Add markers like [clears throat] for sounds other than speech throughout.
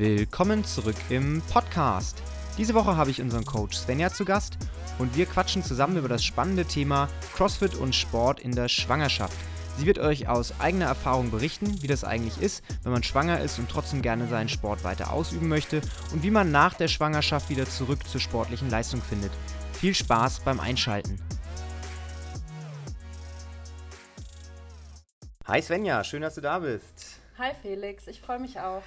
Willkommen zurück im Podcast. Diese Woche habe ich unseren Coach Svenja zu Gast und wir quatschen zusammen über das spannende Thema CrossFit und Sport in der Schwangerschaft. Sie wird euch aus eigener Erfahrung berichten, wie das eigentlich ist, wenn man schwanger ist und trotzdem gerne seinen Sport weiter ausüben möchte und wie man nach der Schwangerschaft wieder zurück zur sportlichen Leistung findet. Viel Spaß beim Einschalten. Hi Svenja, schön, dass du da bist. Hi Felix, ich freue mich auch.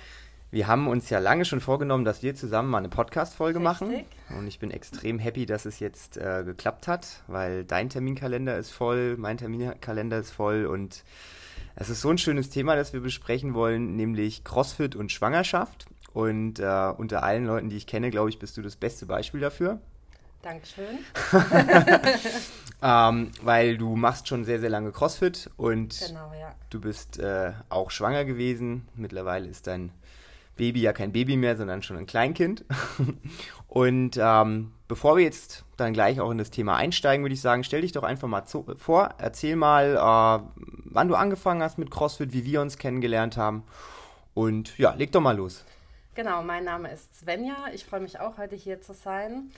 Wir haben uns ja lange schon vorgenommen, dass wir zusammen mal eine Podcast-Folge machen. Und ich bin extrem happy, dass es jetzt äh, geklappt hat, weil dein Terminkalender ist voll, mein Terminkalender ist voll und es ist so ein schönes Thema, das wir besprechen wollen, nämlich CrossFit und Schwangerschaft. Und äh, unter allen Leuten, die ich kenne, glaube ich, bist du das beste Beispiel dafür. Dankeschön. [laughs] ähm, weil du machst schon sehr, sehr lange CrossFit und genau, ja. du bist äh, auch schwanger gewesen. Mittlerweile ist dein Baby ja kein Baby mehr, sondern schon ein Kleinkind. [laughs] Und ähm, bevor wir jetzt dann gleich auch in das Thema einsteigen, würde ich sagen, stell dich doch einfach mal zu, vor, erzähl mal, äh, wann du angefangen hast mit CrossFit, wie wir uns kennengelernt haben. Und ja, leg doch mal los. Genau, mein Name ist Svenja. Ich freue mich auch, heute hier zu sein.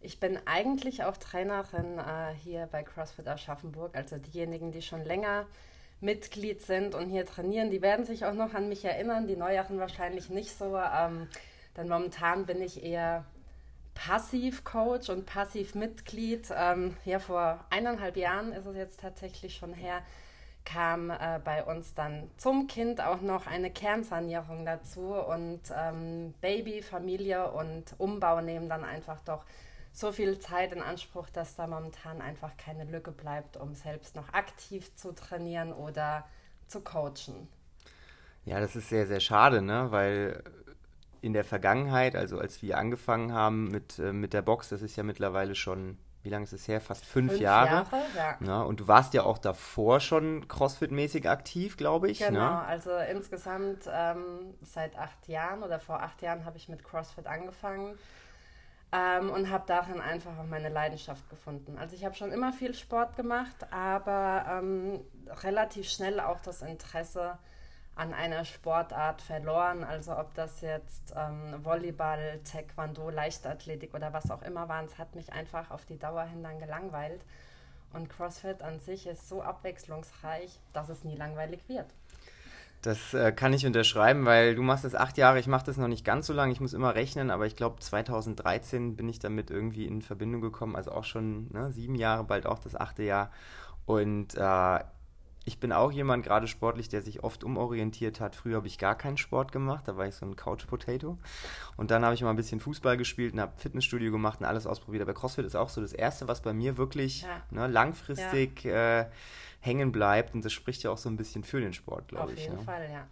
Ich bin eigentlich auch Trainerin äh, hier bei CrossFit Aschaffenburg. Also diejenigen, die schon länger Mitglied sind und hier trainieren, die werden sich auch noch an mich erinnern, die Neueren wahrscheinlich nicht so. Ähm, denn momentan bin ich eher Passiv-Coach und Passiv-Mitglied. Ähm, ja, vor eineinhalb Jahren ist es jetzt tatsächlich schon her, kam äh, bei uns dann zum Kind auch noch eine Kernsanierung dazu und ähm, Baby, Familie und Umbau nehmen dann einfach doch so viel Zeit in Anspruch, dass da momentan einfach keine Lücke bleibt, um selbst noch aktiv zu trainieren oder zu coachen. Ja, das ist sehr, sehr schade, ne? weil in der Vergangenheit, also als wir angefangen haben mit, äh, mit der Box, das ist ja mittlerweile schon, wie lange ist es her? Fast fünf, fünf Jahre. Jahre ja. ja. Und du warst ja auch davor schon CrossFit-mäßig aktiv, glaube ich. Ne? Genau, ne? also insgesamt ähm, seit acht Jahren oder vor acht Jahren habe ich mit CrossFit angefangen. Ähm, und habe darin einfach auch meine Leidenschaft gefunden. Also ich habe schon immer viel Sport gemacht, aber ähm, relativ schnell auch das Interesse an einer Sportart verloren. Also ob das jetzt ähm, Volleyball, Taekwondo, Leichtathletik oder was auch immer war, es hat mich einfach auf die Dauer hin dann gelangweilt. Und CrossFit an sich ist so abwechslungsreich, dass es nie langweilig wird. Das äh, kann ich unterschreiben, weil du machst das acht Jahre, ich mache das noch nicht ganz so lange, ich muss immer rechnen, aber ich glaube 2013 bin ich damit irgendwie in Verbindung gekommen, also auch schon ne, sieben Jahre, bald auch das achte Jahr. Und äh, ich bin auch jemand, gerade sportlich, der sich oft umorientiert hat. Früher habe ich gar keinen Sport gemacht, da war ich so ein Couch-Potato. Und dann habe ich mal ein bisschen Fußball gespielt und habe Fitnessstudio gemacht und alles ausprobiert. Aber CrossFit ist auch so das Erste, was bei mir wirklich ja. ne, langfristig ja. äh, hängen bleibt. Und das spricht ja auch so ein bisschen für den Sport, glaube ich. Auf jeden ne? Fall, ja.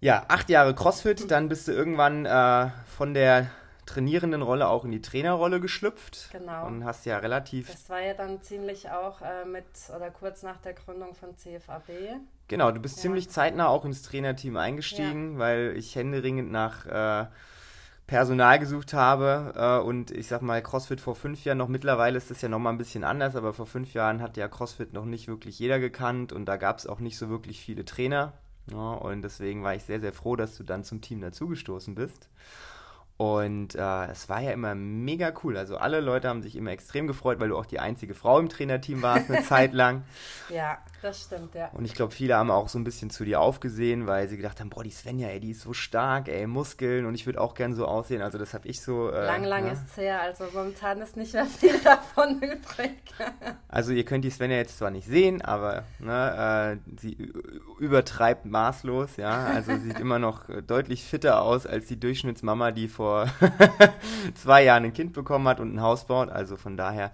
Ja, acht Jahre CrossFit, dann bist du irgendwann äh, von der trainierenden Rolle auch in die Trainerrolle geschlüpft. Genau. Und hast ja relativ. Das war ja dann ziemlich auch äh, mit oder kurz nach der Gründung von CFAB. Genau, du bist ja. ziemlich zeitnah auch ins Trainerteam eingestiegen, ja. weil ich händeringend nach äh, Personal gesucht habe äh, und ich sag mal, CrossFit vor fünf Jahren noch, mittlerweile ist das ja nochmal ein bisschen anders, aber vor fünf Jahren hat ja CrossFit noch nicht wirklich jeder gekannt und da gab es auch nicht so wirklich viele Trainer. Ja, und deswegen war ich sehr, sehr froh, dass du dann zum Team dazugestoßen bist. Und äh, es war ja immer mega cool. Also alle Leute haben sich immer extrem gefreut, weil du auch die einzige Frau im Trainerteam warst eine [laughs] Zeit lang. Ja, das stimmt, ja. Und ich glaube, viele haben auch so ein bisschen zu dir aufgesehen, weil sie gedacht haben, boah, die Svenja, ey, die ist so stark, ey, Muskeln und ich würde auch gern so aussehen. Also das habe ich so... Äh, lang, lang ne? ist es her, also momentan ist nicht mehr viel [laughs] davon übrig. [laughs] also ihr könnt die Svenja jetzt zwar nicht sehen, aber ne, äh, sie übertreibt maßlos, ja. Also sie sieht immer noch deutlich fitter aus als die Durchschnittsmama, die vor vor [laughs] zwei Jahren ein Kind bekommen hat und ein Haus baut. Also von daher.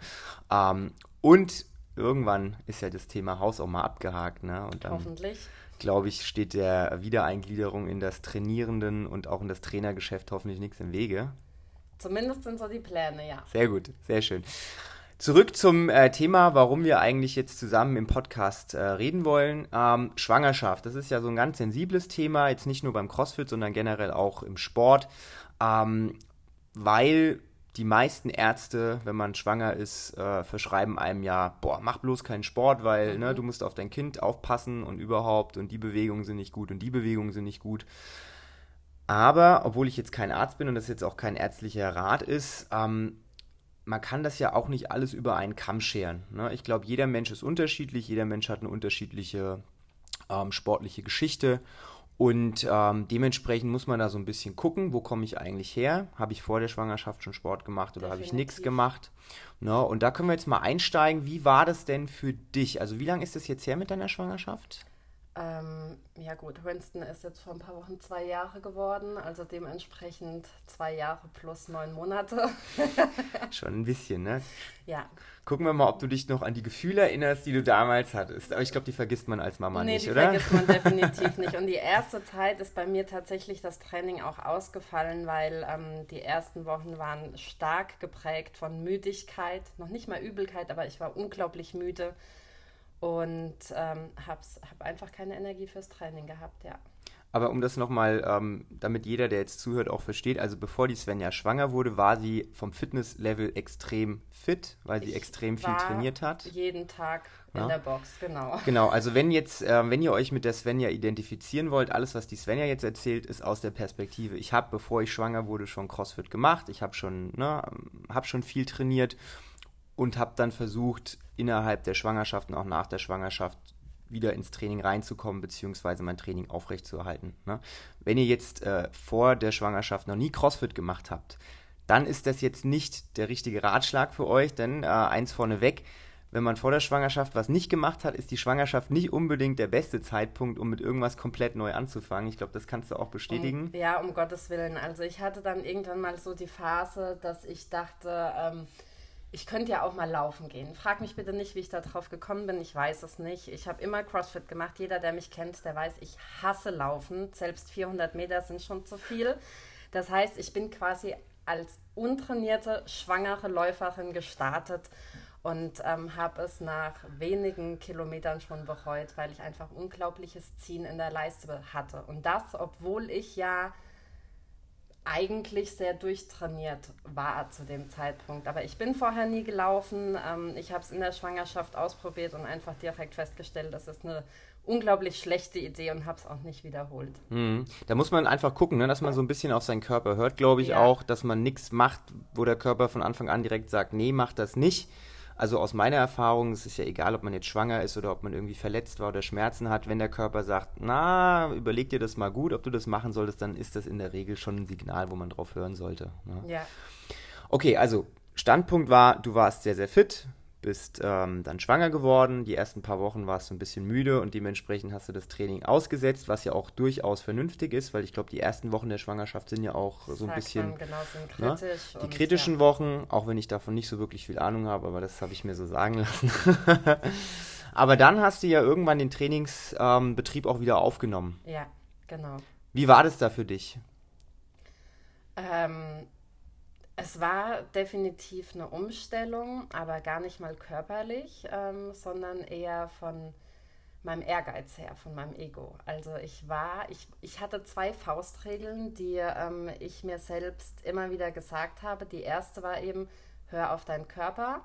Ähm, und irgendwann ist ja das Thema Haus auch mal abgehakt. Ne? Und dann, Hoffentlich. Glaube ich, steht der Wiedereingliederung in das Trainierenden und auch in das Trainergeschäft hoffentlich nichts im Wege. Zumindest sind so die Pläne, ja. Sehr gut, sehr schön. Zurück zum äh, Thema, warum wir eigentlich jetzt zusammen im Podcast äh, reden wollen. Ähm, Schwangerschaft, das ist ja so ein ganz sensibles Thema, jetzt nicht nur beim CrossFit, sondern generell auch im Sport ähm, weil die meisten Ärzte, wenn man schwanger ist, äh, verschreiben einem ja, boah, mach bloß keinen Sport, weil ne, mhm. ne, du musst auf dein Kind aufpassen und überhaupt und die Bewegungen sind nicht gut und die Bewegungen sind nicht gut. Aber, obwohl ich jetzt kein Arzt bin und das jetzt auch kein ärztlicher Rat ist, ähm, man kann das ja auch nicht alles über einen Kamm scheren. Ne? Ich glaube, jeder Mensch ist unterschiedlich, jeder Mensch hat eine unterschiedliche ähm, sportliche Geschichte und ähm, dementsprechend muss man da so ein bisschen gucken, wo komme ich eigentlich her? Habe ich vor der Schwangerschaft schon Sport gemacht oder habe ich nichts gemacht? Ne? Und da können wir jetzt mal einsteigen. Wie war das denn für dich? Also wie lange ist das jetzt her mit deiner Schwangerschaft? Ähm, ja gut, Winston ist jetzt vor ein paar Wochen zwei Jahre geworden, also dementsprechend zwei Jahre plus neun Monate. [laughs] Schon ein bisschen, ne? Ja. Gucken wir mal, ob du dich noch an die Gefühle erinnerst, die du damals hattest. Aber ich glaube, die vergisst man als Mama nee, nicht, die oder? vergisst man [laughs] definitiv nicht. Und die erste Zeit ist bei mir tatsächlich das Training auch ausgefallen, weil ähm, die ersten Wochen waren stark geprägt von Müdigkeit. Noch nicht mal Übelkeit, aber ich war unglaublich müde und ähm, habe hab einfach keine Energie fürs Training gehabt, ja. Aber um das nochmal, ähm, damit jeder, der jetzt zuhört, auch versteht, also bevor die Svenja schwanger wurde, war sie vom Fitnesslevel extrem fit, weil sie ich extrem viel trainiert hat. Jeden Tag in ja. der Box, genau. Genau, also wenn jetzt, äh, wenn ihr euch mit der Svenja identifizieren wollt, alles, was die Svenja jetzt erzählt, ist aus der Perspektive. Ich habe, bevor ich schwanger wurde, schon CrossFit gemacht. Ich habe schon, ne, habe schon viel trainiert und habe dann versucht, innerhalb der Schwangerschaft und auch nach der Schwangerschaft wieder ins Training reinzukommen, beziehungsweise mein Training aufrechtzuerhalten. Ne? Wenn ihr jetzt äh, vor der Schwangerschaft noch nie CrossFit gemacht habt, dann ist das jetzt nicht der richtige Ratschlag für euch, denn äh, eins vorneweg, wenn man vor der Schwangerschaft was nicht gemacht hat, ist die Schwangerschaft nicht unbedingt der beste Zeitpunkt, um mit irgendwas komplett neu anzufangen. Ich glaube, das kannst du auch bestätigen. Um, ja, um Gottes Willen. Also ich hatte dann irgendwann mal so die Phase, dass ich dachte, ähm, ich könnte ja auch mal laufen gehen. Frag mich bitte nicht, wie ich da drauf gekommen bin. Ich weiß es nicht. Ich habe immer CrossFit gemacht. Jeder, der mich kennt, der weiß, ich hasse Laufen. Selbst 400 Meter sind schon zu viel. Das heißt, ich bin quasi als untrainierte, schwangere Läuferin gestartet und ähm, habe es nach wenigen Kilometern schon bereut, weil ich einfach unglaubliches Ziehen in der Leiste hatte. Und das, obwohl ich ja eigentlich sehr durchtrainiert war zu dem Zeitpunkt. Aber ich bin vorher nie gelaufen. Ähm, ich habe es in der Schwangerschaft ausprobiert und einfach direkt festgestellt, das ist eine unglaublich schlechte Idee und habe es auch nicht wiederholt. Mhm. Da muss man einfach gucken, ne, dass man so ein bisschen auf seinen Körper hört, glaube ich ja. auch, dass man nichts macht, wo der Körper von Anfang an direkt sagt, nee, mach das nicht also aus meiner Erfahrung, es ist ja egal, ob man jetzt schwanger ist oder ob man irgendwie verletzt war oder Schmerzen hat, wenn der Körper sagt, na, überleg dir das mal gut, ob du das machen solltest, dann ist das in der Regel schon ein Signal, wo man drauf hören sollte. Ne? Ja. Okay, also Standpunkt war, du warst sehr, sehr fit, bist ähm, dann schwanger geworden. Die ersten paar Wochen warst du ein bisschen müde und dementsprechend hast du das Training ausgesetzt, was ja auch durchaus vernünftig ist, weil ich glaube, die ersten Wochen der Schwangerschaft sind ja auch so ein bisschen genau, ne, kritisch ne? die kritischen ja. Wochen, auch wenn ich davon nicht so wirklich viel Ahnung habe, aber das habe ich mir so sagen lassen. [laughs] aber dann hast du ja irgendwann den Trainingsbetrieb ähm, auch wieder aufgenommen. Ja, genau. Wie war das da für dich? Ähm, es war definitiv eine Umstellung, aber gar nicht mal körperlich, ähm, sondern eher von meinem Ehrgeiz her, von meinem Ego. Also ich war, ich, ich hatte zwei Faustregeln, die ähm, ich mir selbst immer wieder gesagt habe. Die erste war eben, hör auf deinen Körper,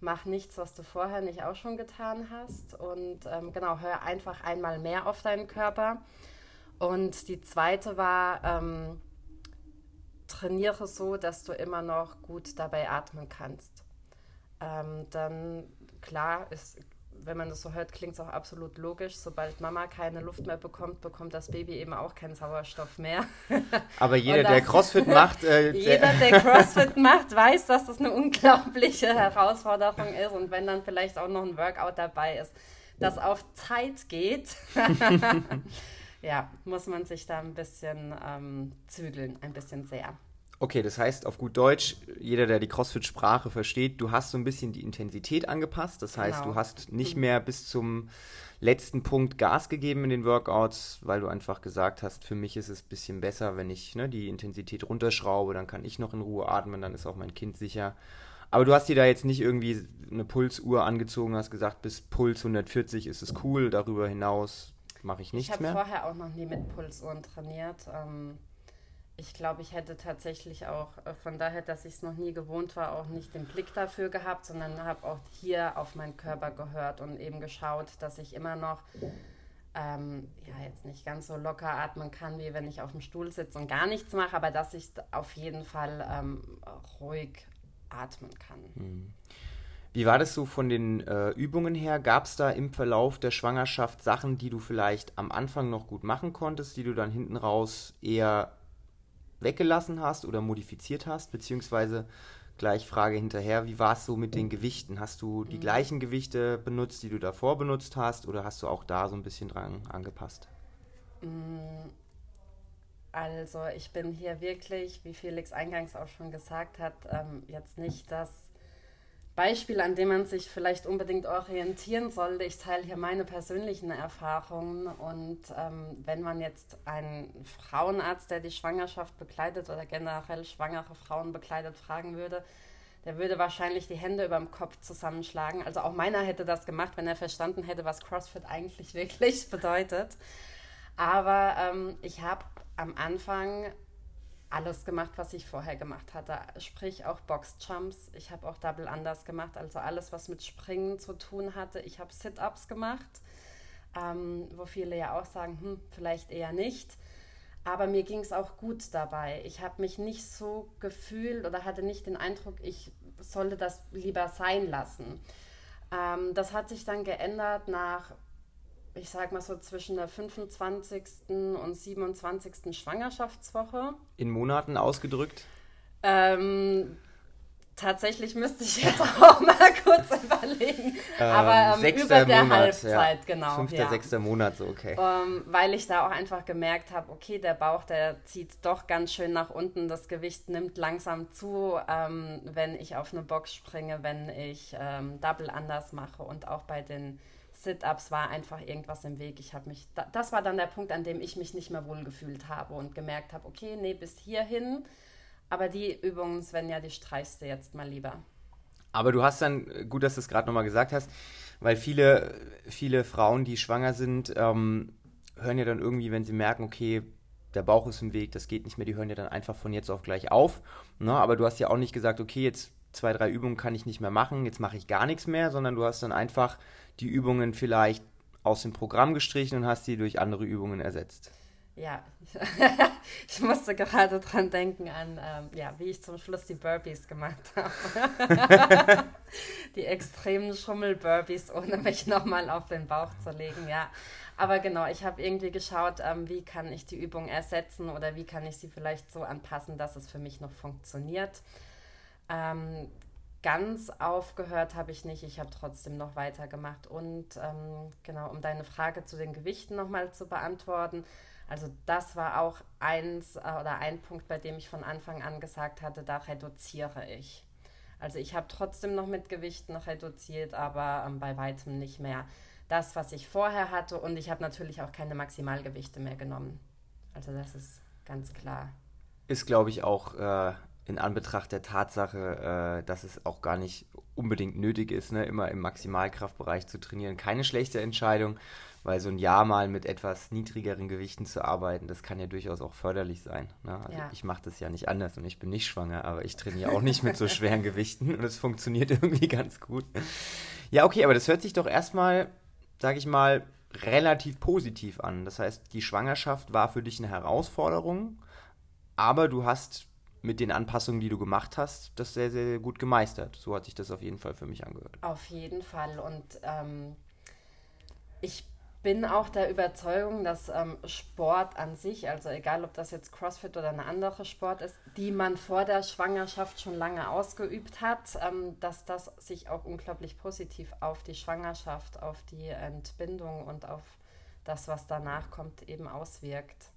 mach nichts, was du vorher nicht auch schon getan hast. Und ähm, genau, hör einfach einmal mehr auf deinen Körper. Und die zweite war, ähm, trainiere so, dass du immer noch gut dabei atmen kannst. Ähm, dann, klar, ist, wenn man das so hört, klingt es auch absolut logisch. Sobald Mama keine Luft mehr bekommt, bekommt das Baby eben auch keinen Sauerstoff mehr. [laughs] Aber jeder, das, der CrossFit macht. Äh, [laughs] jeder, der CrossFit macht, weiß, dass das eine unglaubliche Herausforderung ist. Und wenn dann vielleicht auch noch ein Workout dabei ist, das auf Zeit geht. [laughs] ja, muss man sich da ein bisschen ähm, zügeln, ein bisschen sehr. Okay, das heißt auf gut Deutsch, jeder, der die CrossFit-Sprache versteht, du hast so ein bisschen die Intensität angepasst. Das heißt, genau. du hast nicht mehr bis zum letzten Punkt Gas gegeben in den Workouts, weil du einfach gesagt hast, für mich ist es ein bisschen besser, wenn ich ne, die Intensität runterschraube, dann kann ich noch in Ruhe atmen, dann ist auch mein Kind sicher. Aber du hast dir da jetzt nicht irgendwie eine Pulsuhr angezogen, hast gesagt, bis Puls 140 ist es cool, darüber hinaus mache ich nichts ich mehr. Ich habe vorher auch noch nie mit Pulsuhren trainiert. Ähm, ich glaube, ich hätte tatsächlich auch, äh, von daher, dass ich es noch nie gewohnt war, auch nicht den Blick dafür gehabt, sondern habe auch hier auf meinen Körper gehört und eben geschaut, dass ich immer noch ähm, ja jetzt nicht ganz so locker atmen kann, wie wenn ich auf dem Stuhl sitze und gar nichts mache, aber dass ich auf jeden Fall ähm, ruhig atmen kann. Hm. Wie war das so von den äh, Übungen her? Gab es da im Verlauf der Schwangerschaft Sachen, die du vielleicht am Anfang noch gut machen konntest, die du dann hinten raus eher weggelassen hast oder modifiziert hast? Beziehungsweise gleich Frage hinterher, wie war es so mit den Gewichten? Hast du die mhm. gleichen Gewichte benutzt, die du davor benutzt hast, oder hast du auch da so ein bisschen dran angepasst? Mm, also ich bin hier wirklich, wie Felix eingangs auch schon gesagt hat, ähm, jetzt nicht das Beispiel, an dem man sich vielleicht unbedingt orientieren sollte. Ich teile hier meine persönlichen Erfahrungen und ähm, wenn man jetzt einen Frauenarzt, der die Schwangerschaft begleitet oder generell schwangere Frauen begleitet, fragen würde, der würde wahrscheinlich die Hände über dem Kopf zusammenschlagen. Also auch meiner hätte das gemacht, wenn er verstanden hätte, was CrossFit eigentlich [laughs] wirklich bedeutet. Aber ähm, ich habe am Anfang alles gemacht, was ich vorher gemacht hatte. Sprich auch Boxjumps. Ich habe auch Double Unders gemacht, also alles, was mit Springen zu tun hatte. Ich habe Sit-Ups gemacht, ähm, wo viele ja auch sagen, hm, vielleicht eher nicht. Aber mir ging es auch gut dabei. Ich habe mich nicht so gefühlt oder hatte nicht den Eindruck, ich sollte das lieber sein lassen. Ähm, das hat sich dann geändert nach ich sag mal so zwischen der 25. und 27. Schwangerschaftswoche. In Monaten ausgedrückt? Ähm, tatsächlich müsste ich jetzt [laughs] auch mal kurz überlegen. Ähm, Aber ähm, über der Monat, Halbzeit, ja. genau. Fünfter, ja. sechster Monat, so okay. Ähm, weil ich da auch einfach gemerkt habe, okay, der Bauch, der zieht doch ganz schön nach unten. Das Gewicht nimmt langsam zu, ähm, wenn ich auf eine Box springe, wenn ich ähm, Double anders mache und auch bei den Sit-ups war einfach irgendwas im Weg. Ich habe mich, das war dann der Punkt, an dem ich mich nicht mehr wohlgefühlt habe und gemerkt habe, okay, nee, bis hierhin. Aber die Übungen, Svenja, die streichst du jetzt mal lieber. Aber du hast dann, gut, dass du es gerade nochmal gesagt hast, weil viele, viele Frauen, die schwanger sind, ähm, hören ja dann irgendwie, wenn sie merken, okay, der Bauch ist im Weg, das geht nicht mehr, die hören ja dann einfach von jetzt auf gleich auf. Ne? Aber du hast ja auch nicht gesagt, okay, jetzt zwei, drei Übungen kann ich nicht mehr machen, jetzt mache ich gar nichts mehr, sondern du hast dann einfach die Übungen vielleicht aus dem Programm gestrichen und hast sie durch andere Übungen ersetzt. Ja, [laughs] ich musste gerade dran denken an, ähm, ja, wie ich zum Schluss die Burpees gemacht habe. [laughs] die extremen Schummel-Burpees, ohne mich nochmal auf den Bauch zu legen, ja. Aber genau, ich habe irgendwie geschaut, ähm, wie kann ich die Übung ersetzen oder wie kann ich sie vielleicht so anpassen, dass es für mich noch funktioniert. Ähm, ganz aufgehört habe ich nicht. Ich habe trotzdem noch weitergemacht. Und ähm, genau, um deine Frage zu den Gewichten nochmal zu beantworten. Also das war auch eins äh, oder ein Punkt, bei dem ich von Anfang an gesagt hatte, da reduziere ich. Also ich habe trotzdem noch mit Gewichten reduziert, aber ähm, bei weitem nicht mehr das, was ich vorher hatte. Und ich habe natürlich auch keine Maximalgewichte mehr genommen. Also das ist ganz klar. Ist, glaube ich, auch äh, in Anbetracht der Tatsache, äh, dass es auch gar nicht unbedingt nötig ist, ne, immer im Maximalkraftbereich zu trainieren, keine schlechte Entscheidung, weil so ein Jahr mal mit etwas niedrigeren Gewichten zu arbeiten, das kann ja durchaus auch förderlich sein. Ne? Also ja. ich mache das ja nicht anders und ich bin nicht schwanger, aber ich trainiere auch nicht mit so [laughs] schweren Gewichten und es funktioniert irgendwie ganz gut. Ja, okay, aber das hört sich doch erstmal, sage ich mal, relativ positiv an. Das heißt, die Schwangerschaft war für dich eine Herausforderung, aber du hast mit den Anpassungen, die du gemacht hast, das sehr, sehr gut gemeistert. So hat sich das auf jeden Fall für mich angehört. Auf jeden Fall. Und ähm, ich bin auch der Überzeugung, dass ähm, Sport an sich, also egal ob das jetzt CrossFit oder eine andere Sport ist, die man vor der Schwangerschaft schon lange ausgeübt hat, ähm, dass das sich auch unglaublich positiv auf die Schwangerschaft, auf die Entbindung und auf das, was danach kommt, eben auswirkt.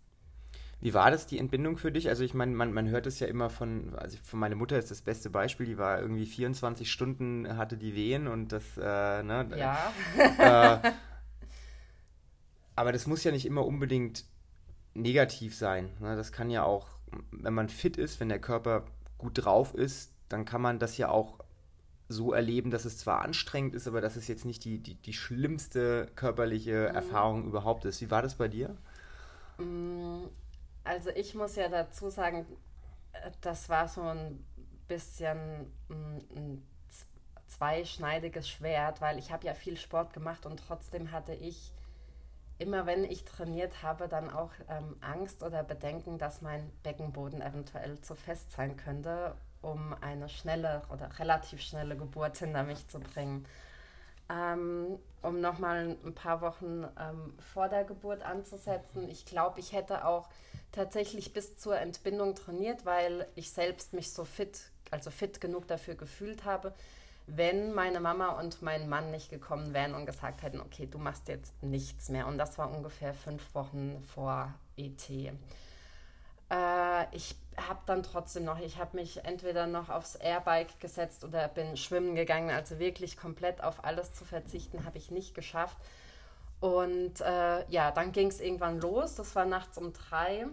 Wie war das, die Entbindung für dich? Also ich meine, man, man hört es ja immer von, also von meiner Mutter ist das beste Beispiel, die war irgendwie 24 Stunden, hatte die Wehen und das, äh, ne? Ja. Äh, aber das muss ja nicht immer unbedingt negativ sein. Ne? Das kann ja auch, wenn man fit ist, wenn der Körper gut drauf ist, dann kann man das ja auch so erleben, dass es zwar anstrengend ist, aber dass es jetzt nicht die, die, die schlimmste körperliche mhm. Erfahrung überhaupt ist. Wie war das bei dir? Mhm also ich muss ja dazu sagen, äh, das war so ein bisschen mm, ein zweischneidiges Schwert, weil ich habe ja viel Sport gemacht und trotzdem hatte ich immer wenn ich trainiert habe, dann auch ähm, Angst oder Bedenken, dass mein Beckenboden eventuell zu fest sein könnte, um eine schnelle oder relativ schnelle Geburt hinter mich zu bringen. Ähm, um nochmal ein paar Wochen ähm, vor der Geburt anzusetzen. Ich glaube, ich hätte auch tatsächlich bis zur Entbindung trainiert, weil ich selbst mich so fit, also fit genug dafür gefühlt habe, wenn meine Mama und mein Mann nicht gekommen wären und gesagt hätten, okay, du machst jetzt nichts mehr. Und das war ungefähr fünf Wochen vor ET. Äh, ich habe dann trotzdem noch, ich habe mich entweder noch aufs Airbike gesetzt oder bin schwimmen gegangen. Also wirklich komplett auf alles zu verzichten, habe ich nicht geschafft. Und äh, ja, dann ging es irgendwann los. Das war nachts um drei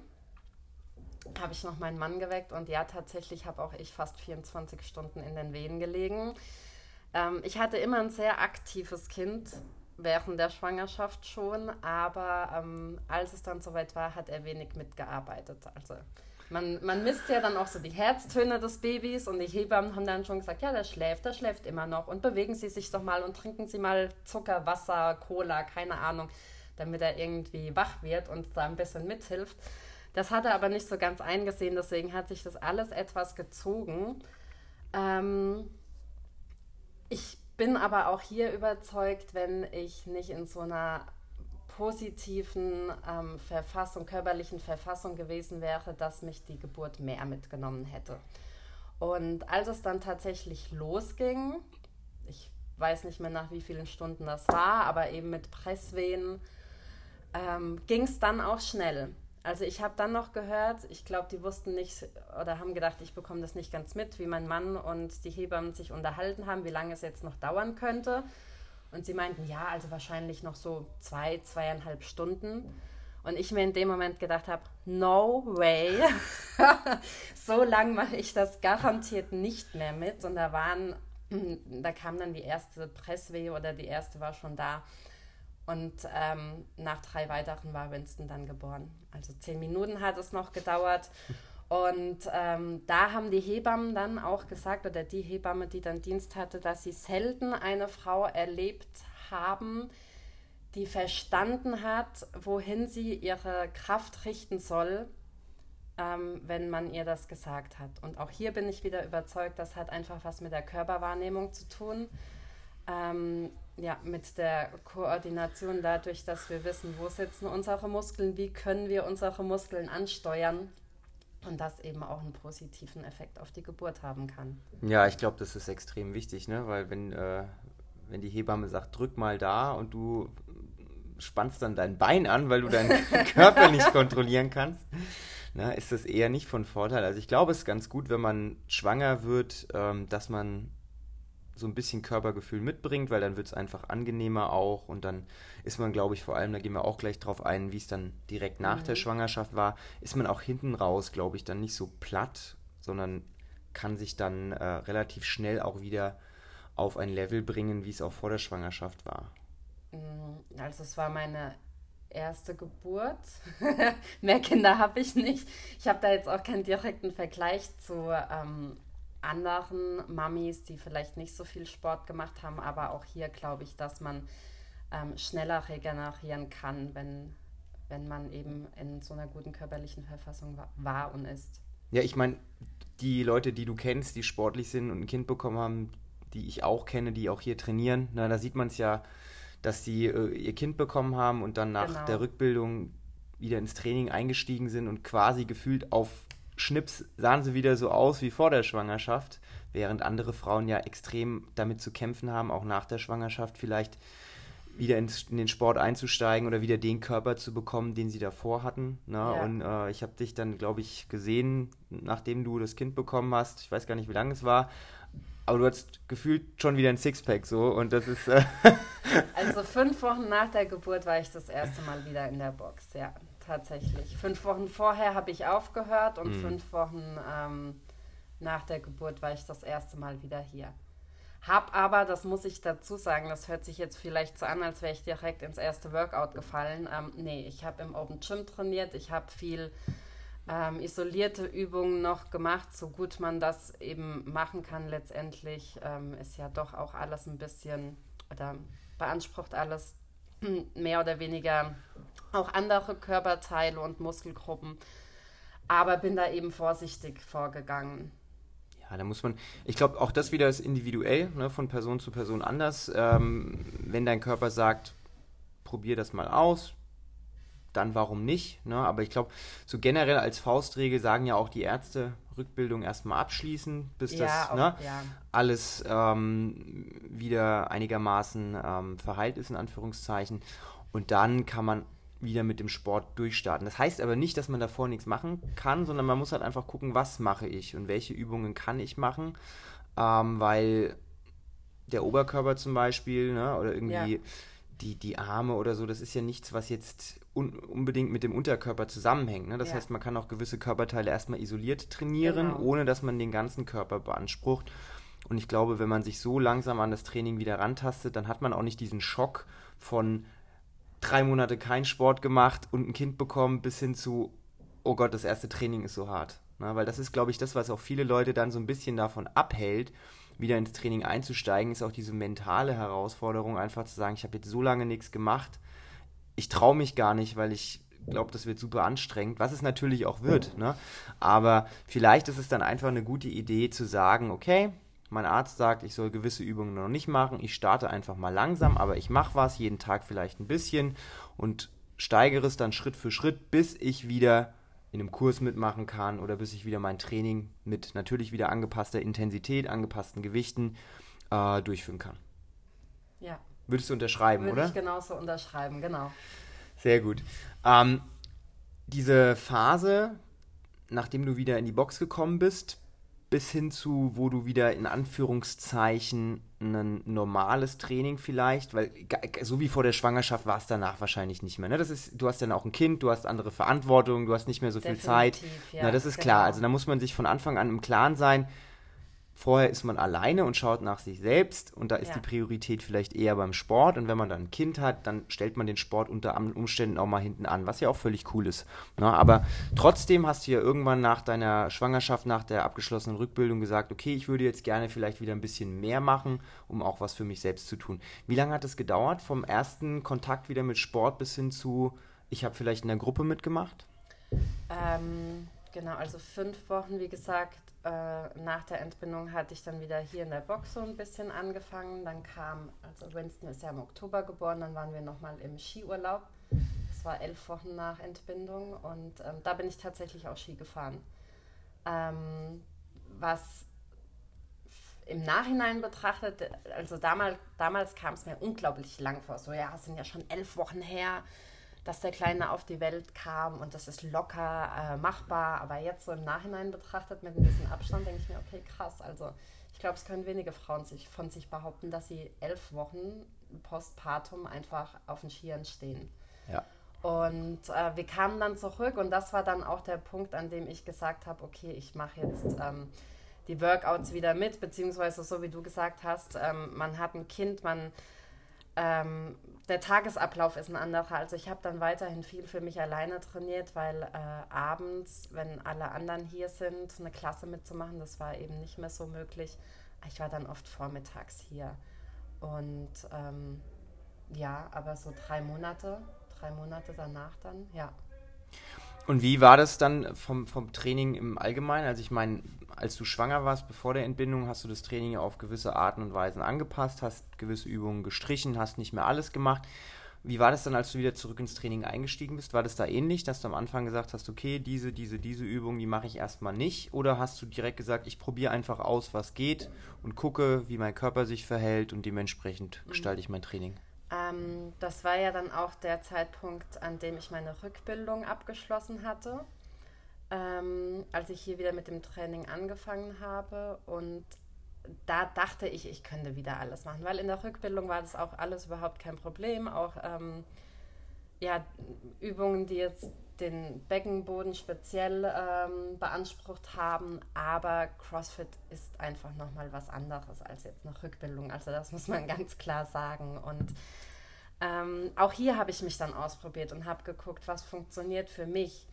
habe ich noch meinen Mann geweckt und ja, tatsächlich habe auch ich fast 24 Stunden in den Wehen gelegen. Ähm, ich hatte immer ein sehr aktives Kind während der Schwangerschaft schon, aber ähm, als es dann soweit war, hat er wenig mitgearbeitet. Also man, man misst ja dann auch so die Herztöne des Babys und die Hebammen haben dann schon gesagt, ja, der schläft, der schläft immer noch und bewegen Sie sich doch mal und trinken Sie mal Zucker, Wasser, Cola, keine Ahnung, damit er irgendwie wach wird und da ein bisschen mithilft. Das hat er aber nicht so ganz eingesehen, deswegen hat sich das alles etwas gezogen. Ähm, bin aber auch hier überzeugt, wenn ich nicht in so einer positiven ähm, Verfassung, körperlichen Verfassung gewesen wäre, dass mich die Geburt mehr mitgenommen hätte. Und als es dann tatsächlich losging, ich weiß nicht mehr nach wie vielen Stunden das war, aber eben mit Presswehen, ähm, ging es dann auch schnell. Also ich habe dann noch gehört, ich glaube, die wussten nicht oder haben gedacht, ich bekomme das nicht ganz mit, wie mein Mann und die Hebammen sich unterhalten haben, wie lange es jetzt noch dauern könnte. Und sie meinten, ja, also wahrscheinlich noch so zwei, zweieinhalb Stunden. Und ich mir in dem Moment gedacht habe, no way, [laughs] so lange mache ich das garantiert nicht mehr mit. Und da waren, da kam dann die erste Presswehe oder die erste war schon da. Und ähm, nach drei weiteren war Winston dann geboren. Also zehn Minuten hat es noch gedauert. [laughs] Und ähm, da haben die Hebammen dann auch gesagt, oder die Hebamme, die dann Dienst hatte, dass sie selten eine Frau erlebt haben, die verstanden hat, wohin sie ihre Kraft richten soll, ähm, wenn man ihr das gesagt hat. Und auch hier bin ich wieder überzeugt, das hat einfach was mit der Körperwahrnehmung zu tun. Ähm, ja, mit der Koordination dadurch, dass wir wissen, wo sitzen unsere Muskeln, wie können wir unsere Muskeln ansteuern und das eben auch einen positiven Effekt auf die Geburt haben kann. Ja, ich glaube, das ist extrem wichtig, ne? weil wenn, äh, wenn die Hebamme sagt, drück mal da und du spannst dann dein Bein an, weil du deinen [laughs] Körper nicht kontrollieren kannst, na, ne, ist das eher nicht von Vorteil. Also ich glaube, es ist ganz gut, wenn man schwanger wird, ähm, dass man so ein bisschen Körpergefühl mitbringt, weil dann wird es einfach angenehmer auch und dann ist man, glaube ich, vor allem, da gehen wir auch gleich drauf ein, wie es dann direkt nach mhm. der Schwangerschaft war, ist man auch hinten raus, glaube ich, dann nicht so platt, sondern kann sich dann äh, relativ schnell auch wieder auf ein Level bringen, wie es auch vor der Schwangerschaft war. Mm, also es war meine erste Geburt. [laughs] Mehr Kinder habe ich nicht. Ich habe da jetzt auch keinen direkten Vergleich zu ähm, anderen Mamis, die vielleicht nicht so viel Sport gemacht haben, aber auch hier glaube ich, dass man ähm, schneller regenerieren kann, wenn, wenn man eben in so einer guten körperlichen Verfassung war, und ist. Ja, ich meine, die Leute, die du kennst, die sportlich sind und ein Kind bekommen haben, die ich auch kenne, die auch hier trainieren, na, da sieht man es ja, dass die äh, ihr Kind bekommen haben und dann nach genau. der Rückbildung wieder ins Training eingestiegen sind und quasi gefühlt auf schnips sahen sie wieder so aus wie vor der Schwangerschaft, während andere Frauen ja extrem damit zu kämpfen haben, auch nach der Schwangerschaft vielleicht wieder in den Sport einzusteigen oder wieder den Körper zu bekommen, den sie davor hatten. Ne? Ja. Und äh, ich habe dich dann, glaube ich, gesehen, nachdem du das Kind bekommen hast. Ich weiß gar nicht, wie lange es war. Aber du hast gefühlt schon wieder ein Sixpack so und das ist. Äh [laughs] also fünf Wochen nach der Geburt war ich das erste Mal wieder in der Box, ja tatsächlich. Fünf Wochen vorher habe ich aufgehört und mhm. fünf Wochen ähm, nach der Geburt war ich das erste Mal wieder hier. Hab aber, das muss ich dazu sagen, das hört sich jetzt vielleicht so an, als wäre ich direkt ins erste Workout gefallen. Ähm, nee, ich habe im Open Gym trainiert, ich habe viel ähm, isolierte Übungen noch gemacht, so gut man das eben machen kann. Letztendlich ähm, ist ja doch auch alles ein bisschen oder beansprucht alles mehr oder weniger auch andere Körperteile und Muskelgruppen. Aber bin da eben vorsichtig vorgegangen. Ja, da muss man, ich glaube, auch das wieder ist individuell, ne, von Person zu Person anders. Ähm, wenn dein Körper sagt, probier das mal aus, dann warum nicht? Ne? Aber ich glaube, so generell als Faustregel sagen ja auch die Ärzte, Rückbildung erstmal abschließen, bis ja, das auch, ne, ja. alles ähm, wieder einigermaßen ähm, verheilt ist, in Anführungszeichen. Und dann kann man wieder mit dem Sport durchstarten. Das heißt aber nicht, dass man davor nichts machen kann, sondern man muss halt einfach gucken, was mache ich und welche Übungen kann ich machen, ähm, weil der Oberkörper zum Beispiel ne, oder irgendwie ja. die, die Arme oder so, das ist ja nichts, was jetzt un unbedingt mit dem Unterkörper zusammenhängt. Ne? Das ja. heißt, man kann auch gewisse Körperteile erstmal isoliert trainieren, genau. ohne dass man den ganzen Körper beansprucht. Und ich glaube, wenn man sich so langsam an das Training wieder rantastet, dann hat man auch nicht diesen Schock von drei Monate keinen Sport gemacht und ein Kind bekommen, bis hin zu, oh Gott, das erste Training ist so hart. Na, weil das ist, glaube ich, das, was auch viele Leute dann so ein bisschen davon abhält, wieder ins Training einzusteigen, ist auch diese mentale Herausforderung, einfach zu sagen, ich habe jetzt so lange nichts gemacht, ich traue mich gar nicht, weil ich glaube, das wird super anstrengend, was es natürlich auch wird. Ne? Aber vielleicht ist es dann einfach eine gute Idee zu sagen, okay, mein Arzt sagt, ich soll gewisse Übungen noch nicht machen, ich starte einfach mal langsam, aber ich mache was, jeden Tag vielleicht ein bisschen und steigere es dann Schritt für Schritt, bis ich wieder in einem Kurs mitmachen kann oder bis ich wieder mein Training mit natürlich wieder angepasster Intensität, angepassten Gewichten äh, durchführen kann. Ja. Würdest du unterschreiben, Würde oder? Würde ich genauso unterschreiben, genau. Sehr gut. Ähm, diese Phase, nachdem du wieder in die Box gekommen bist, bis hin zu, wo du wieder in Anführungszeichen ein normales Training vielleicht, weil so wie vor der Schwangerschaft war es danach wahrscheinlich nicht mehr. Ne? Das ist, du hast dann auch ein Kind, du hast andere Verantwortung, du hast nicht mehr so Definitiv, viel Zeit. Ja, Na, das ist genau. klar. Also da muss man sich von Anfang an im Klaren sein, Vorher ist man alleine und schaut nach sich selbst und da ist ja. die Priorität vielleicht eher beim Sport. Und wenn man dann ein Kind hat, dann stellt man den Sport unter Umständen auch mal hinten an, was ja auch völlig cool ist. Na, ne? aber trotzdem hast du ja irgendwann nach deiner Schwangerschaft, nach der abgeschlossenen Rückbildung gesagt, okay, ich würde jetzt gerne vielleicht wieder ein bisschen mehr machen, um auch was für mich selbst zu tun. Wie lange hat es gedauert vom ersten Kontakt wieder mit Sport bis hin zu, ich habe vielleicht in der Gruppe mitgemacht? Ähm, genau, also fünf Wochen, wie gesagt, äh, nach der Entbindung hatte ich dann wieder hier in der Box so ein bisschen angefangen. Dann kam, also Winston ist ja im Oktober geboren, dann waren wir nochmal im Skiurlaub. Das war elf Wochen nach Entbindung und ähm, da bin ich tatsächlich auch Ski gefahren. Ähm, was im Nachhinein betrachtet, also damals, damals kam es mir unglaublich lang vor. So, ja, es sind ja schon elf Wochen her dass der Kleine auf die Welt kam und das ist locker äh, machbar. Aber jetzt so im Nachhinein betrachtet mit ein bisschen Abstand denke ich mir, okay, krass. Also ich glaube, es können wenige Frauen sich von sich behaupten, dass sie elf Wochen postpartum einfach auf den Skiern stehen. Ja. Und äh, wir kamen dann zurück und das war dann auch der Punkt, an dem ich gesagt habe, okay, ich mache jetzt ähm, die Workouts wieder mit, beziehungsweise so wie du gesagt hast, ähm, man hat ein Kind, man ähm, der Tagesablauf ist ein anderer. Also ich habe dann weiterhin viel für mich alleine trainiert, weil äh, abends, wenn alle anderen hier sind, eine Klasse mitzumachen, das war eben nicht mehr so möglich. Ich war dann oft vormittags hier. Und ähm, ja, aber so drei Monate, drei Monate danach dann, ja. Und wie war das dann vom, vom Training im Allgemeinen? Also ich meine, als du schwanger warst, bevor der Entbindung, hast du das Training auf gewisse Arten und Weisen angepasst, hast gewisse Übungen gestrichen, hast nicht mehr alles gemacht. Wie war das dann, als du wieder zurück ins Training eingestiegen bist? War das da ähnlich, dass du am Anfang gesagt hast, okay, diese, diese, diese Übung, die mache ich erstmal nicht? Oder hast du direkt gesagt, ich probiere einfach aus, was geht und gucke, wie mein Körper sich verhält und dementsprechend gestalte ich mein Training? Ähm, das war ja dann auch der Zeitpunkt, an dem ich meine Rückbildung abgeschlossen hatte ähm, als ich hier wieder mit dem Training angefangen habe. Und da dachte ich, ich könnte wieder alles machen, weil in der Rückbildung war das auch alles überhaupt kein Problem. Auch ähm, ja, Übungen, die jetzt den Beckenboden speziell ähm, beansprucht haben, aber CrossFit ist einfach nochmal was anderes als jetzt eine Rückbildung. Also das muss man [laughs] ganz klar sagen. Und ähm, auch hier habe ich mich dann ausprobiert und habe geguckt, was funktioniert für mich.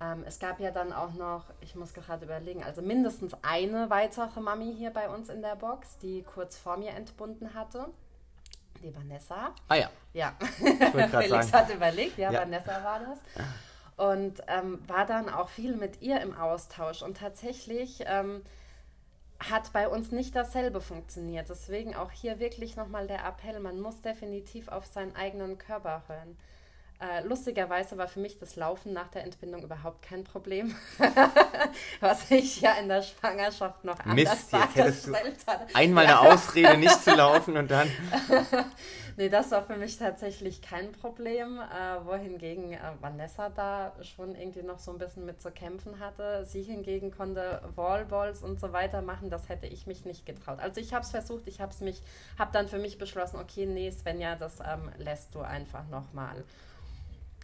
Ähm, es gab ja dann auch noch, ich muss gerade überlegen, also mindestens eine weitere Mami hier bei uns in der Box, die kurz vor mir entbunden hatte. Die Vanessa. Ah ja. Ja, [laughs] Felix sagen. hat überlegt, ja, ja, Vanessa war das. Und ähm, war dann auch viel mit ihr im Austausch. Und tatsächlich ähm, hat bei uns nicht dasselbe funktioniert. Deswegen auch hier wirklich nochmal der Appell, man muss definitiv auf seinen eigenen Körper hören. Äh, lustigerweise war für mich das Laufen nach der Entbindung überhaupt kein Problem, [laughs] was ich ja in der Schwangerschaft noch Mist, anders dargestellt hatte. Einmal eine Ausrede, nicht zu laufen und dann. [laughs] nee, das war für mich tatsächlich kein Problem, äh, wohingegen äh, Vanessa da schon irgendwie noch so ein bisschen mit zu kämpfen hatte. Sie hingegen konnte Wallballs und so weiter machen, das hätte ich mich nicht getraut. Also ich habe es versucht, ich habe mich, habe dann für mich beschlossen, okay, nee, Svenja, das ähm, lässt du einfach nochmal.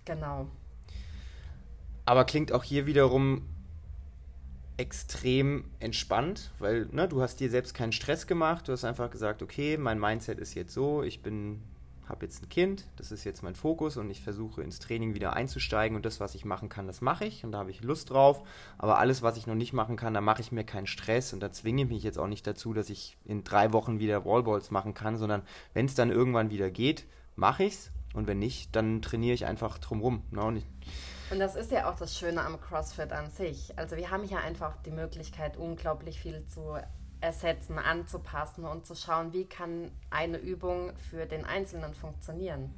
Genau. Aber klingt auch hier wiederum extrem entspannt, weil ne, du hast dir selbst keinen Stress gemacht, du hast einfach gesagt, okay, mein Mindset ist jetzt so, ich bin habe jetzt ein Kind, das ist jetzt mein Fokus und ich versuche ins Training wieder einzusteigen und das, was ich machen kann, das mache ich und da habe ich Lust drauf. Aber alles, was ich noch nicht machen kann, da mache ich mir keinen Stress und da zwinge ich mich jetzt auch nicht dazu, dass ich in drei Wochen wieder Wallballs machen kann, sondern wenn es dann irgendwann wieder geht, mache ich es und wenn nicht, dann trainiere ich einfach drumrum. Ne? Und, und das ist ja auch das Schöne am CrossFit an sich. Also wir haben hier einfach die Möglichkeit, unglaublich viel zu ersetzen, anzupassen und zu schauen, wie kann eine Übung für den Einzelnen funktionieren.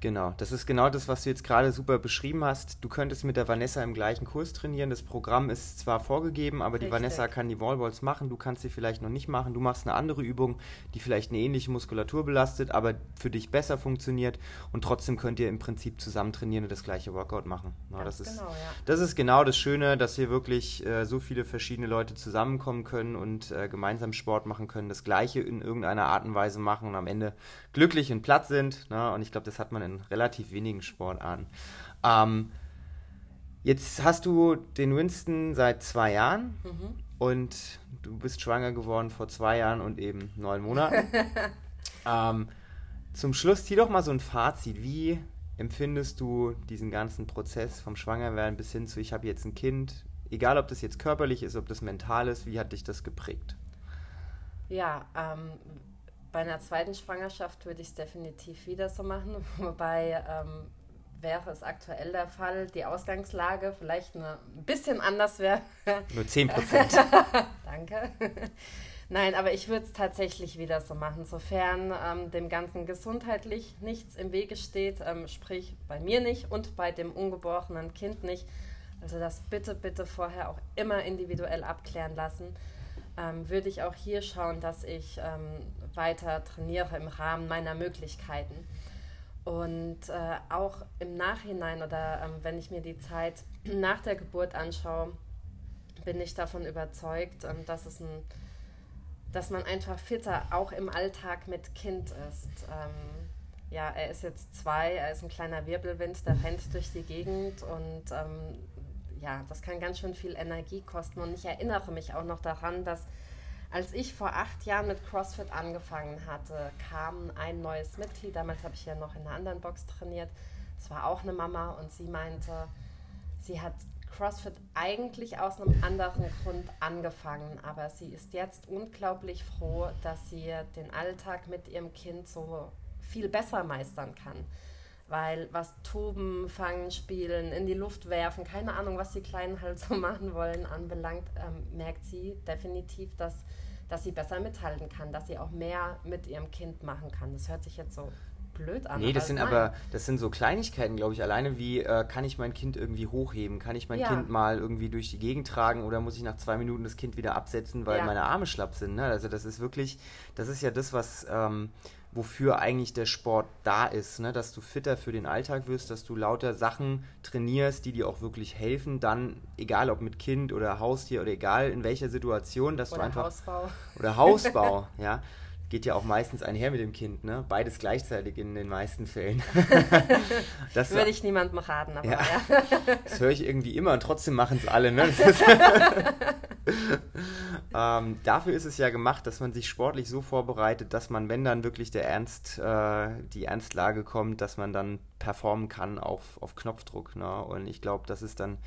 Genau, das ist genau das, was du jetzt gerade super beschrieben hast. Du könntest mit der Vanessa im gleichen Kurs trainieren. Das Programm ist zwar vorgegeben, aber Richtig. die Vanessa kann die Wallballs machen. Du kannst sie vielleicht noch nicht machen. Du machst eine andere Übung, die vielleicht eine ähnliche Muskulatur belastet, aber für dich besser funktioniert. Und trotzdem könnt ihr im Prinzip zusammen trainieren und das gleiche Workout machen. Ja, das, ist, genau, ja. das ist genau das Schöne, dass hier wirklich äh, so viele verschiedene Leute zusammenkommen können und äh, gemeinsam Sport machen können, das Gleiche in irgendeiner Art und Weise machen und am Ende glücklich und platt sind. Ne? Und ich glaube, das hat man in relativ wenigen Sportarten. Ähm, jetzt hast du den Winston seit zwei Jahren mhm. und du bist schwanger geworden vor zwei Jahren und eben neun Monaten. [laughs] ähm, zum Schluss zieh doch mal so ein Fazit. Wie empfindest du diesen ganzen Prozess vom Schwangerwerden bis hin zu, ich habe jetzt ein Kind, egal ob das jetzt körperlich ist, ob das mental ist, wie hat dich das geprägt? Ja, ähm, bei einer zweiten Schwangerschaft würde ich es definitiv wieder so machen, [laughs] wobei ähm, wäre es aktuell der Fall, die Ausgangslage vielleicht ein bisschen anders wäre. [laughs] Nur 10 Prozent. [laughs] Danke. Nein, aber ich würde es tatsächlich wieder so machen, sofern ähm, dem Ganzen gesundheitlich nichts im Wege steht, ähm, sprich bei mir nicht und bei dem ungeborenen Kind nicht. Also das bitte, bitte vorher auch immer individuell abklären lassen ähm, würde ich auch hier schauen, dass ich ähm, weiter trainiere im Rahmen meiner Möglichkeiten. Und äh, auch im Nachhinein oder ähm, wenn ich mir die Zeit [clears throat] nach der Geburt anschaue, bin ich davon überzeugt, ähm, dass, es ein, dass man einfach fitter auch im Alltag mit Kind ist. Ähm, ja, er ist jetzt zwei, er ist ein kleiner Wirbelwind, der rennt durch die Gegend und ähm, ja, das kann ganz schön viel Energie kosten. Und ich erinnere mich auch noch daran, dass als ich vor acht Jahren mit CrossFit angefangen hatte, kam ein neues Mitglied. Damals habe ich ja noch in einer anderen Box trainiert. Es war auch eine Mama und sie meinte, sie hat CrossFit eigentlich aus einem anderen Grund angefangen, aber sie ist jetzt unglaublich froh, dass sie den Alltag mit ihrem Kind so viel besser meistern kann weil was Toben, Fangen, Spielen, in die Luft werfen, keine Ahnung, was die Kleinen halt so [laughs] machen wollen, anbelangt, ähm, merkt sie definitiv, dass, dass sie besser mithalten kann, dass sie auch mehr mit ihrem Kind machen kann. Das hört sich jetzt so blöd an. Nee, das sind nein. aber, das sind so Kleinigkeiten, glaube ich. Alleine wie, äh, kann ich mein Kind irgendwie hochheben? Kann ich mein ja. Kind mal irgendwie durch die Gegend tragen oder muss ich nach zwei Minuten das Kind wieder absetzen, weil ja. meine Arme schlapp sind? Ne? Also das ist wirklich, das ist ja das, was... Ähm, wofür eigentlich der Sport da ist, ne? dass du fitter für den Alltag wirst, dass du lauter Sachen trainierst, die dir auch wirklich helfen, dann, egal ob mit Kind oder Haustier oder egal in welcher Situation, dass oder du einfach... Hausbau. Oder Hausbau, [laughs] ja geht ja auch meistens einher mit dem Kind, ne? Beides gleichzeitig in den meisten Fällen. [laughs] das würde ich niemandem raten, aber ja. ja. das höre ich irgendwie immer und trotzdem machen es alle, ne? [laughs] ähm, dafür ist es ja gemacht, dass man sich sportlich so vorbereitet, dass man, wenn dann wirklich der Ernst, äh, die Ernstlage kommt, dass man dann performen kann auf, auf Knopfdruck, ne? Und ich glaube, das ist dann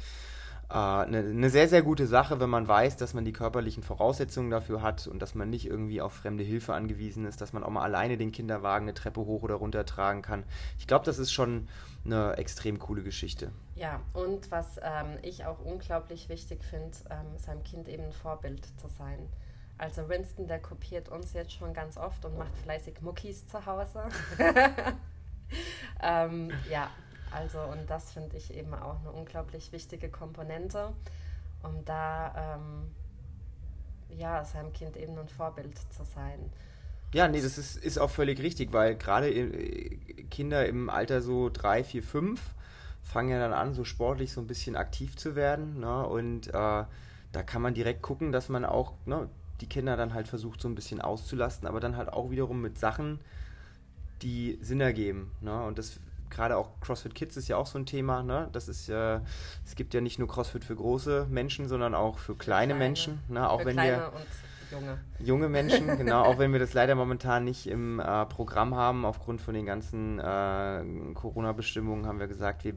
eine, eine sehr, sehr gute Sache, wenn man weiß, dass man die körperlichen Voraussetzungen dafür hat und dass man nicht irgendwie auf fremde Hilfe angewiesen ist, dass man auch mal alleine den Kinderwagen eine Treppe hoch oder runter tragen kann. Ich glaube, das ist schon eine extrem coole Geschichte. Ja, und was ähm, ich auch unglaublich wichtig finde, ähm, seinem Kind eben ein Vorbild zu sein. Also Winston, der kopiert uns jetzt schon ganz oft und macht fleißig Muckis zu Hause. [laughs] ähm, ja, also, und das finde ich eben auch eine unglaublich wichtige Komponente, um da ähm, ja, seinem Kind eben ein Vorbild zu sein. Ja, nee, das ist, ist auch völlig richtig, weil gerade äh, Kinder im Alter so drei, vier, fünf fangen ja dann an, so sportlich so ein bisschen aktiv zu werden. Ne? Und äh, da kann man direkt gucken, dass man auch ne, die Kinder dann halt versucht, so ein bisschen auszulasten, aber dann halt auch wiederum mit Sachen, die Sinn ergeben. Ne? Und das gerade auch CrossFit Kids ist ja auch so ein Thema. Ne? Das ist ja, es gibt ja nicht nur CrossFit für große Menschen, sondern auch für kleine, kleine. Menschen. Ne? Auch wenn kleine wir und junge. junge Menschen, [laughs] genau, auch wenn wir das leider momentan nicht im äh, Programm haben, aufgrund von den ganzen äh, Corona-Bestimmungen, haben wir gesagt, wir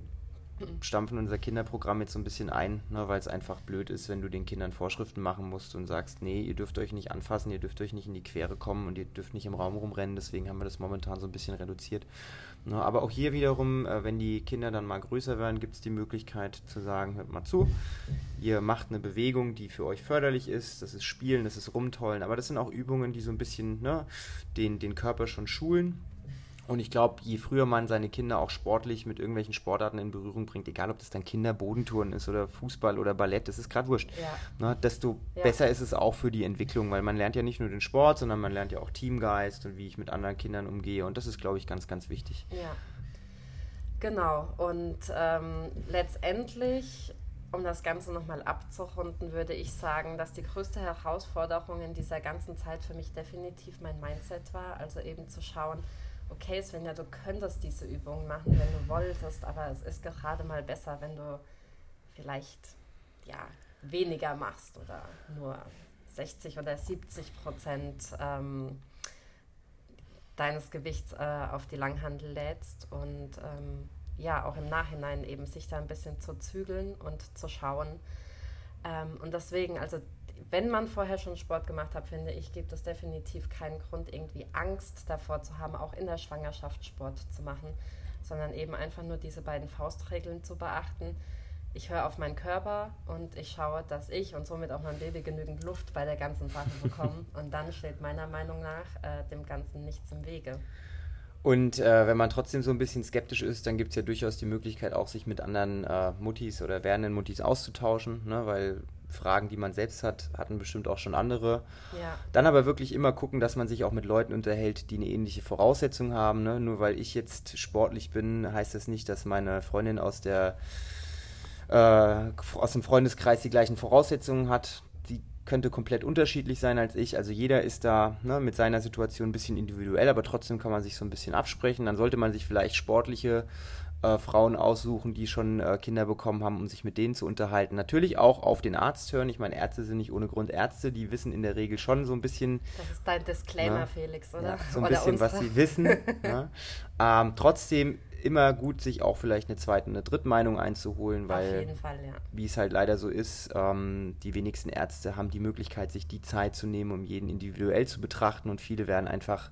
stampfen unser Kinderprogramm jetzt so ein bisschen ein, ne, weil es einfach blöd ist, wenn du den Kindern Vorschriften machen musst und sagst, nee, ihr dürft euch nicht anfassen, ihr dürft euch nicht in die Quere kommen und ihr dürft nicht im Raum rumrennen. Deswegen haben wir das momentan so ein bisschen reduziert. Ne, aber auch hier wiederum, äh, wenn die Kinder dann mal größer werden, gibt es die Möglichkeit zu sagen, hört mal zu, ihr macht eine Bewegung, die für euch förderlich ist, das ist Spielen, das ist Rumtollen, aber das sind auch Übungen, die so ein bisschen ne, den, den Körper schon schulen und ich glaube, je früher man seine Kinder auch sportlich mit irgendwelchen Sportarten in Berührung bringt, egal ob das dann Kinderbodentouren ist oder Fußball oder Ballett, das ist gerade wurscht, ja. ne, desto ja. besser ist es auch für die Entwicklung, weil man lernt ja nicht nur den Sport, sondern man lernt ja auch Teamgeist und wie ich mit anderen Kindern umgehe. Und das ist, glaube ich, ganz, ganz wichtig. Ja. Genau. Und ähm, letztendlich, um das Ganze nochmal abzurunden, würde ich sagen, dass die größte Herausforderung in dieser ganzen Zeit für mich definitiv mein Mindset war. Also eben zu schauen, okay, Svenja, du könntest diese Übung machen, wenn du wolltest, aber es ist gerade mal besser, wenn du vielleicht ja, weniger machst oder nur 60 oder 70 Prozent ähm, deines Gewichts äh, auf die Langhandel lädst und ähm, ja, auch im Nachhinein eben sich da ein bisschen zu zügeln und zu schauen. Ähm, und deswegen, also wenn man vorher schon Sport gemacht hat, finde ich, gibt es definitiv keinen Grund, irgendwie Angst davor zu haben, auch in der Schwangerschaft Sport zu machen, sondern eben einfach nur diese beiden Faustregeln zu beachten. Ich höre auf meinen Körper und ich schaue, dass ich und somit auch mein Baby genügend Luft bei der ganzen Sache bekommen. [laughs] und dann steht meiner Meinung nach äh, dem Ganzen nichts im Wege. Und äh, wenn man trotzdem so ein bisschen skeptisch ist, dann gibt es ja durchaus die Möglichkeit, auch sich mit anderen äh, Muttis oder werdenden Muttis auszutauschen, ne? weil Fragen, die man selbst hat, hatten bestimmt auch schon andere. Ja. Dann aber wirklich immer gucken, dass man sich auch mit Leuten unterhält, die eine ähnliche Voraussetzung haben. Ne? Nur weil ich jetzt sportlich bin, heißt das nicht, dass meine Freundin aus der äh, aus dem Freundeskreis die gleichen Voraussetzungen hat. Die könnte komplett unterschiedlich sein als ich. Also jeder ist da ne, mit seiner Situation ein bisschen individuell, aber trotzdem kann man sich so ein bisschen absprechen. Dann sollte man sich vielleicht sportliche äh, Frauen aussuchen, die schon äh, Kinder bekommen haben, um sich mit denen zu unterhalten. Natürlich auch auf den Arzt hören. Ich meine, Ärzte sind nicht ohne Grund Ärzte, die wissen in der Regel schon so ein bisschen. Das ist dein Disclaimer, ne? Felix, oder? Ja, so ein oder bisschen, unsere. was sie wissen. [laughs] ne? ähm, trotzdem immer gut, sich auch vielleicht eine zweite, eine dritte Meinung einzuholen, weil, Fall, ja. wie es halt leider so ist, ähm, die wenigsten Ärzte haben die Möglichkeit, sich die Zeit zu nehmen, um jeden individuell zu betrachten und viele werden einfach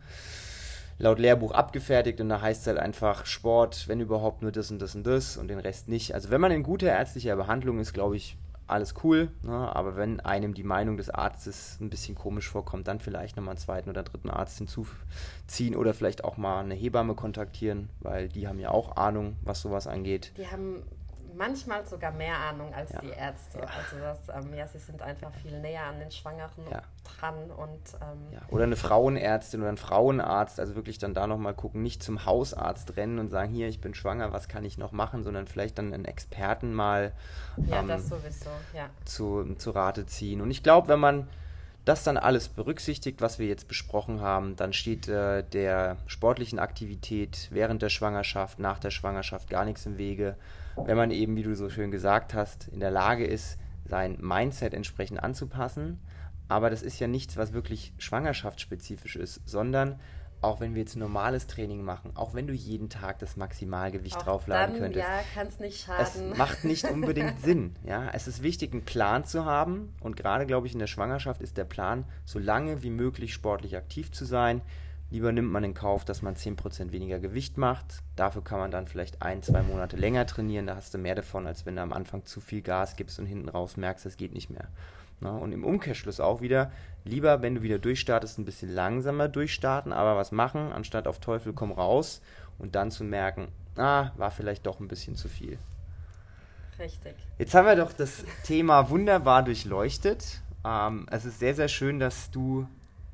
laut Lehrbuch abgefertigt und da heißt es halt einfach Sport, wenn überhaupt nur das und das und das und den Rest nicht. Also wenn man in guter ärztlicher Behandlung ist, glaube ich, alles cool, ne? aber wenn einem die Meinung des Arztes ein bisschen komisch vorkommt, dann vielleicht nochmal einen zweiten oder dritten Arzt hinzuziehen oder vielleicht auch mal eine Hebamme kontaktieren, weil die haben ja auch Ahnung, was sowas angeht. Die haben manchmal sogar mehr Ahnung als ja. die Ärzte. Ja. Also das, ähm, ja, sie sind einfach viel näher an den Schwangeren ja. dran und ähm, oder eine Frauenärztin oder ein Frauenarzt, also wirklich dann da nochmal gucken, nicht zum Hausarzt rennen und sagen, hier, ich bin schwanger, was kann ich noch machen, sondern vielleicht dann einen Experten mal ähm, sowieso, zu, zu Rate ziehen. Und ich glaube, wenn man das dann alles berücksichtigt, was wir jetzt besprochen haben, dann steht äh, der sportlichen Aktivität während der Schwangerschaft, nach der Schwangerschaft gar nichts im Wege wenn man eben, wie du so schön gesagt hast, in der Lage ist, sein Mindset entsprechend anzupassen. Aber das ist ja nichts, was wirklich schwangerschaftsspezifisch ist, sondern auch wenn wir jetzt normales Training machen, auch wenn du jeden Tag das Maximalgewicht Auch draufladen dann, könntest, Ja, kann es nicht es schaden. macht nicht [laughs] unbedingt Sinn. Ja? Es ist wichtig, einen Plan zu haben. Und gerade, glaube ich, in der Schwangerschaft ist der Plan, so lange wie möglich sportlich aktiv zu sein. Lieber nimmt man in Kauf, dass man 10% weniger Gewicht macht. Dafür kann man dann vielleicht ein, zwei Monate länger trainieren. Da hast du mehr davon, als wenn du am Anfang zu viel Gas gibst und hinten raus merkst, es geht nicht mehr. Na, und im Umkehrschluss auch wieder, lieber, wenn du wieder durchstartest, ein bisschen langsamer durchstarten, aber was machen, anstatt auf Teufel komm raus und dann zu merken, ah, war vielleicht doch ein bisschen zu viel. Richtig. Jetzt haben wir doch das Thema wunderbar durchleuchtet. Ähm, es ist sehr, sehr schön, dass du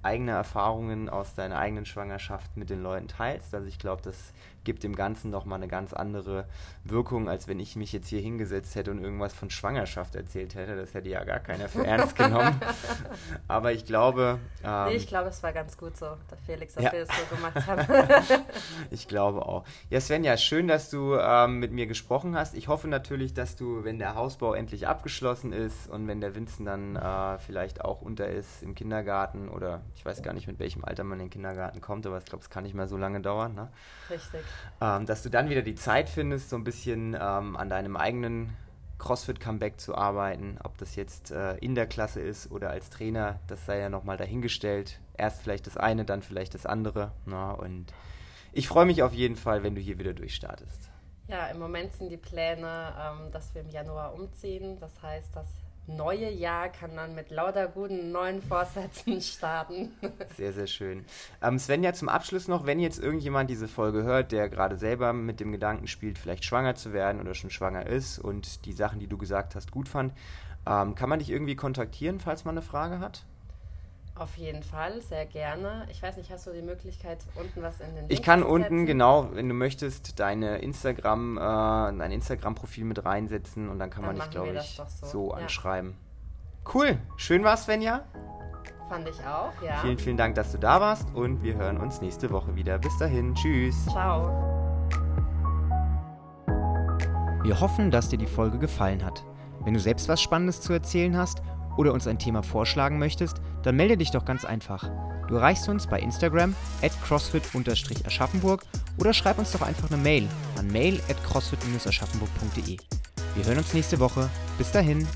eigene Erfahrungen aus deiner eigenen Schwangerschaft mit den Leuten teilst. Also ich glaube, das gibt dem Ganzen nochmal eine ganz andere Wirkung, als wenn ich mich jetzt hier hingesetzt hätte und irgendwas von Schwangerschaft erzählt hätte. Das hätte ja gar keiner für [laughs] ernst genommen. Aber ich glaube... nee, Ähm, ich glaube, es war ganz gut so, dass Felix, dass Ja. wir es so gemacht haben. [laughs] Ich glaube auch. Ja, Svenja, schön, dass du ähm, mit mir gesprochen hast. Ich hoffe natürlich, dass du, wenn der Hausbau endlich abgeschlossen ist und wenn der Vincent dann äh, vielleicht auch unter ist im Kindergarten oder ich weiß gar nicht, mit welchem Alter man in den Kindergarten kommt, aber ich glaube, es kann nicht mehr so lange dauern, ne? Richtig. Ähm, dass du dann wieder die Zeit findest, so ein bisschen ähm, an deinem eigenen CrossFit-Comeback zu arbeiten, ob das jetzt äh, in der Klasse ist oder als Trainer, das sei ja nochmal dahingestellt. Erst vielleicht das eine, dann vielleicht das andere. Na, und ich freue mich auf jeden Fall, wenn du hier wieder durchstartest. Ja, im Moment sind die Pläne, ähm, dass wir im Januar umziehen. Das heißt, das neue Jahr kann dann mit lauter guten neuen Vorsätzen [laughs] starten. Sehr, sehr schön. Ähm, Svenja, zum Abschluss noch, wenn jetzt irgendjemand diese Folge hört, der gerade selber mit dem Gedanken spielt, vielleicht schwanger zu werden oder schon schwanger ist und die Sachen, die du gesagt hast, gut fand, ähm, kann man dich irgendwie kontaktieren, falls man eine Frage hat? Auf jeden Fall, sehr gerne. Ich weiß nicht, hast du die Möglichkeit, unten was in den Ich Link kann zu unten, genau, wenn du möchtest, deine Instagram, äh, dein Instagram-Profil mit reinsetzen und dann kann Dann man dich, glaube ich, so. so, Ja. anschreiben. Cool, schön war's, Svenja. Fand ich auch, ja. Vielen, vielen Dank, dass du da warst und wir hören uns nächste Woche wieder. Bis dahin, tschüss. Ciao. Wir hoffen, dass dir die Folge gefallen hat. Wenn du selbst was Spannendes zu erzählen hast oder uns ein Thema vorschlagen möchtest, dann melde dich doch ganz einfach. Du erreichst uns bei Instagram at crossfit-aschaffenburg oder schreib uns doch einfach eine Mail an mail at crossfit-aschaffenburg.de. Wir hören uns nächste Woche. Bis dahin.